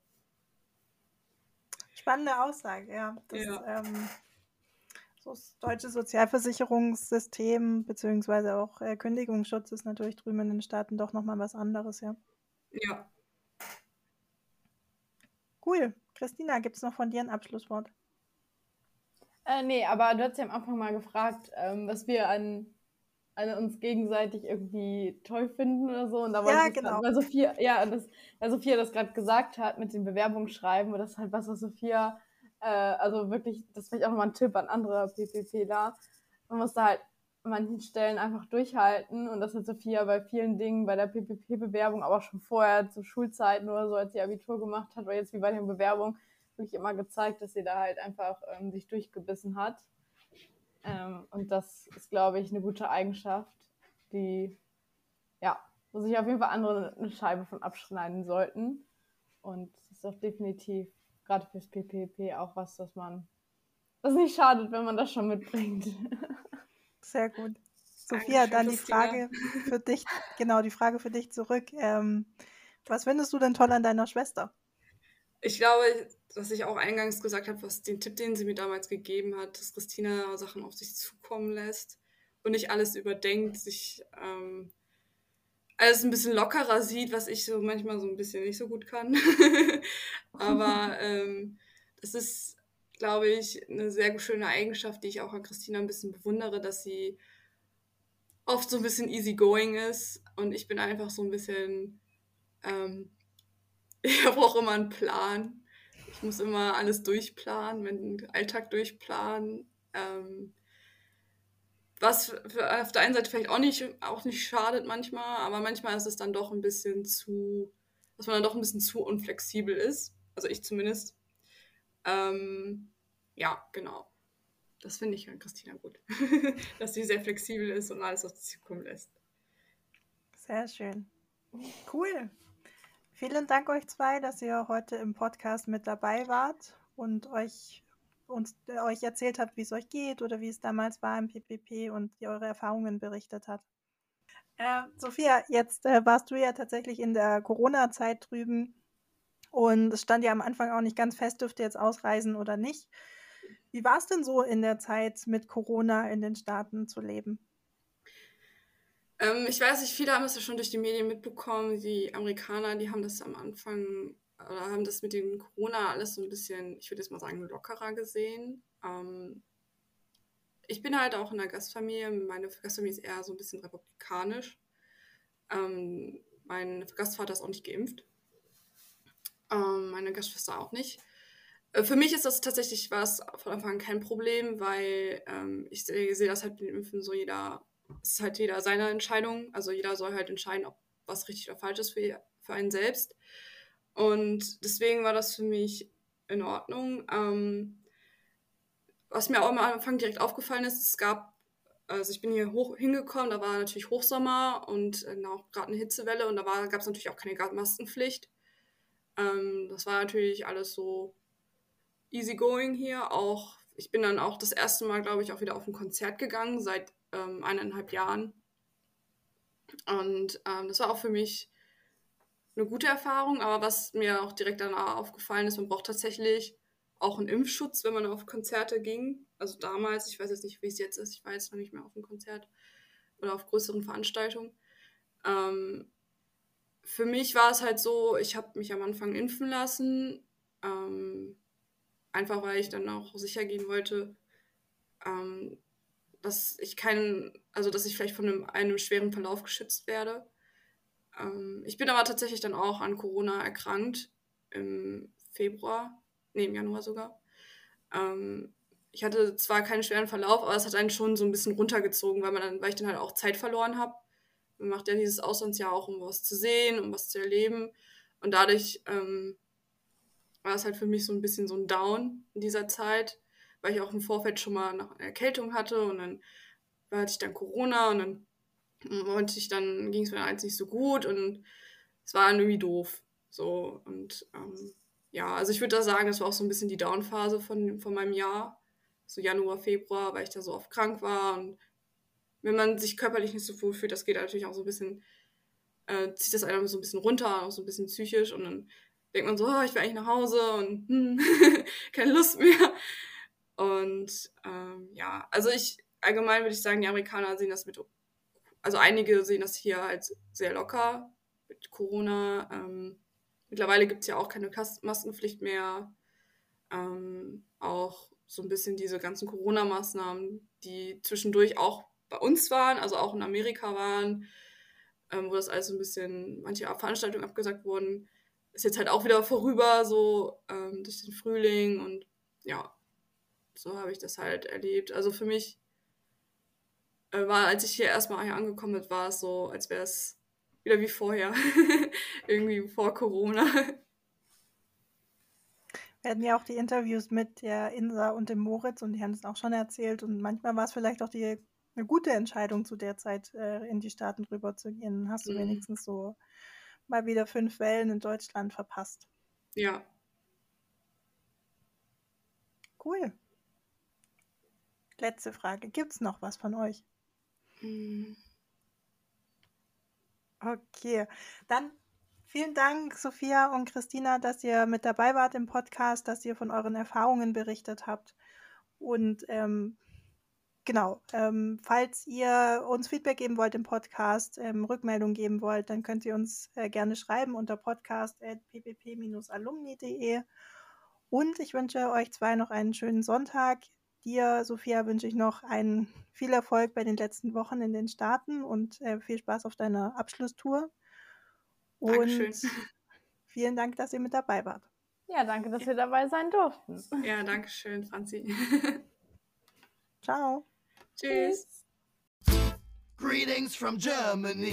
Spannende Aussage, ja. Das, ja. Ähm, das deutsche Sozialversicherungssystem beziehungsweise auch äh, Kündigungsschutz ist natürlich drüben in den Staaten doch nochmal was anderes, ja. Ja. Cool. Christina, gibt es noch von dir ein Abschlusswort? Äh, nee, aber du hast ja am Anfang mal gefragt, ähm, was wir an, an uns gegenseitig irgendwie toll finden oder so. Und da ja, genau. Grad, weil Sophia, ja, das, weil Sophia das gerade gesagt hat mit den Bewerbungsschreiben, und das ist halt was, was Sophia äh, also wirklich, das ist vielleicht auch nochmal ein Tipp an andere PPPler. Man muss da halt an manchen Stellen einfach durchhalten und das hat Sophia bei vielen Dingen, bei der PPP-Bewerbung, aber auch schon vorher zu Schulzeiten oder so, als sie Abitur gemacht hat, oder jetzt wie bei den Bewerbungen, wirklich immer gezeigt, dass sie da halt einfach ähm, sich durchgebissen hat. Ähm, und das ist, glaube ich, eine gute Eigenschaft, die, ja, wo sich auf jeden Fall andere eine Scheibe von abschneiden sollten. Und das ist auch definitiv gerade fürs PPP auch was, dass man, das nicht schadet, wenn man das schon mitbringt. <laughs> Sehr gut. Sophia, dann die Frage für dich, genau, die Frage für dich zurück. Ähm, was findest du denn toll an deiner Schwester? Ich glaube, was ich auch eingangs gesagt habe, was den Tipp, den sie mir damals gegeben hat, dass Christina Sachen auf sich zukommen lässt und nicht alles überdenkt, sich ähm, alles ein bisschen lockerer sieht, was ich so manchmal so ein bisschen nicht so gut kann. <laughs> Aber ähm, das ist, glaube ich, eine sehr schöne Eigenschaft, die ich auch an Christina ein bisschen bewundere, dass sie oft so ein bisschen easygoing ist und ich bin einfach so ein bisschen, ähm, <laughs> ich brauche immer einen Plan. Ich muss immer alles durchplanen, meinen Alltag durchplanen. Ähm, was auf der einen Seite vielleicht auch nicht, auch nicht schadet manchmal, aber manchmal ist es dann doch ein bisschen zu, dass man dann doch ein bisschen zu unflexibel ist. Also ich zumindest. Ähm, ja, genau. Das finde ich an Christina gut. <laughs> dass sie sehr flexibel ist und alles auf sich zukommen lässt. Sehr schön. Cool. Vielen Dank euch zwei, dass ihr heute im Podcast mit dabei wart und euch uns, äh, euch erzählt habt, wie es euch geht oder wie es damals war im PPP und wie eure Erfahrungen berichtet hat. Äh, Sophia, jetzt äh, warst du ja tatsächlich in der Corona-Zeit drüben und es stand ja am Anfang auch nicht ganz fest, dürft ihr jetzt ausreisen oder nicht. Wie war es denn so in der Zeit mit Corona in den Staaten zu leben? Ähm, ich weiß nicht, viele haben es ja schon durch die Medien mitbekommen. Die Amerikaner, die haben das am Anfang oder haben das mit dem Corona alles so ein bisschen, ich würde jetzt mal sagen, lockerer gesehen. Ähm, ich bin halt auch in einer Gastfamilie. Meine Gastfamilie ist eher so ein bisschen republikanisch. Ähm, mein Gastvater ist auch nicht geimpft. Ähm, meine Gastschwester auch nicht. Äh, für mich ist das tatsächlich was von Anfang an kein Problem, weil ähm, ich sehe seh das halt mit dem Impfen so jeder, es ist halt jeder seine Entscheidung. Also jeder soll halt entscheiden, ob was richtig oder falsch ist für, für einen selbst. Und deswegen war das für mich in Ordnung. Ähm, was mir auch am Anfang direkt aufgefallen ist, es gab also ich bin hier hoch hingekommen, da war natürlich Hochsommer und äh, auch gerade eine Hitzewelle und da gab es natürlich auch keine Maskenpflicht. Ähm, das war natürlich alles so easy going hier. Auch ich bin dann auch das erste Mal, glaube ich, auch wieder auf ein Konzert gegangen seit ähm, eineinhalb Jahren. Und ähm, das war auch für mich eine gute Erfahrung, aber was mir auch direkt danach aufgefallen ist, man braucht tatsächlich auch einen Impfschutz, wenn man auf Konzerte ging. Also damals, ich weiß jetzt nicht, wie es jetzt ist, ich war jetzt noch nicht mehr auf einem Konzert oder auf größeren Veranstaltungen. Ähm, für mich war es halt so, ich habe mich am Anfang impfen lassen, ähm, einfach weil ich dann auch sicher gehen wollte, ähm, dass ich keinen, also dass ich vielleicht von einem, einem schweren Verlauf geschützt werde. Ähm, ich bin aber tatsächlich dann auch an Corona erkrankt im Februar, nee, im Januar sogar. Ähm, ich hatte zwar keinen schweren Verlauf, aber es hat einen schon so ein bisschen runtergezogen, weil man dann, weil ich dann halt auch Zeit verloren habe. Man macht ja dieses Auslandsjahr auch, um was zu sehen, um was zu erleben. Und dadurch ähm, war es halt für mich so ein bisschen so ein Down in dieser Zeit, weil ich auch im Vorfeld schon mal eine Erkältung hatte und dann hatte ich dann Corona und dann wollte ich dann, ging es mir halt nicht so gut und es war dann irgendwie doof. So und ähm, ja, also ich würde da sagen, das war auch so ein bisschen die Down-Phase von, von meinem Jahr. So Januar, Februar, weil ich da so oft krank war und wenn man sich körperlich nicht so wohl fühlt, das geht natürlich auch so ein bisschen, äh, zieht das einem so ein bisschen runter, auch so ein bisschen psychisch und dann denkt man so, oh, ich will eigentlich nach Hause und hm, <laughs> keine Lust mehr. Und ähm, ja, also ich allgemein würde ich sagen, die Amerikaner sehen das mit, also einige sehen das hier halt sehr locker mit Corona. Ähm, mittlerweile gibt es ja auch keine Maskenpflicht mehr. Ähm, auch so ein bisschen diese ganzen Corona-Maßnahmen, die zwischendurch auch bei uns waren, also auch in Amerika waren, ähm, wo das alles so ein bisschen, manche Veranstaltungen abgesagt wurden ist jetzt halt auch wieder vorüber, so ähm, durch den Frühling und ja, so habe ich das halt erlebt. Also für mich war, als ich hier erstmal hier angekommen bin, war es so, als wäre es wieder wie vorher, <laughs> irgendwie vor Corona. Wir hatten ja auch die Interviews mit der Insa und dem Moritz und die haben es auch schon erzählt und manchmal war es vielleicht auch die, eine gute Entscheidung zu der Zeit äh, in die Staaten rüber zu gehen. Hast du mhm. wenigstens so mal wieder fünf Wellen in Deutschland verpasst. Ja. Cool. Letzte Frage. Gibt es noch was von euch? Hm. Okay, dann vielen Dank, Sophia und Christina, dass ihr mit dabei wart im Podcast, dass ihr von euren Erfahrungen berichtet habt. Und ähm, Genau. Ähm, falls ihr uns Feedback geben wollt im Podcast, ähm, Rückmeldung geben wollt, dann könnt ihr uns äh, gerne schreiben unter podcast.ppp-alumni.de. Und ich wünsche euch zwei noch einen schönen Sonntag. Dir, Sophia, wünsche ich noch einen viel Erfolg bei den letzten Wochen in den Staaten und äh, viel Spaß auf deiner Abschlusstour. Und Dankeschön. <laughs> vielen Dank, dass ihr mit dabei wart. Ja, danke, dass wir dabei sein durften. Ja, danke schön, Franzi. Ciao. Tschüss. Greetings from Germany.